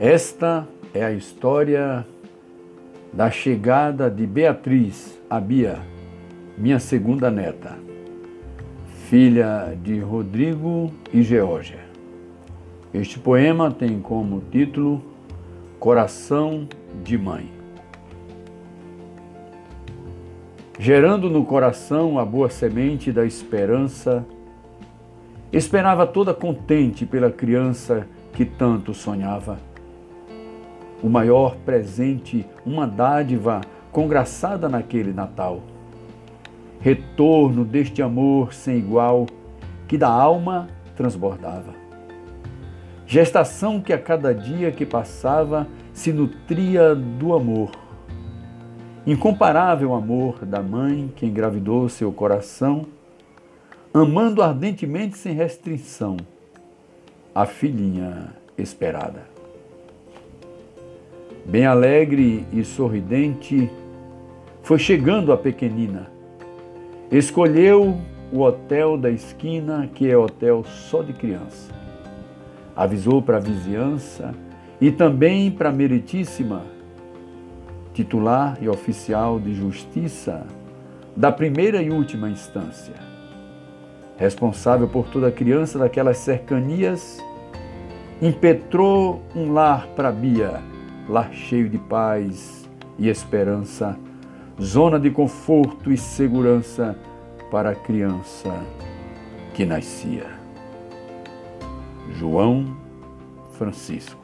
Esta é a história da chegada de Beatriz a Bia, minha segunda neta, filha de Rodrigo e Geórgia. Este poema tem como título Coração de Mãe. Gerando no coração a boa semente da esperança, esperava toda contente pela criança que tanto sonhava o maior presente, uma dádiva congraçada naquele Natal. Retorno deste amor sem igual que da alma transbordava. Gestação que a cada dia que passava se nutria do amor. Incomparável amor da mãe que engravidou seu coração, amando ardentemente sem restrição a filhinha esperada. Bem alegre e sorridente, foi chegando a pequenina. Escolheu o hotel da esquina, que é hotel só de criança. Avisou para a vizinhança e também para a meritíssima, titular e oficial de justiça da primeira e última instância. Responsável por toda criança daquelas cercanias, impetrou um lar para Bia lar cheio de paz e esperança, zona de conforto e segurança para a criança que nascia. João Francisco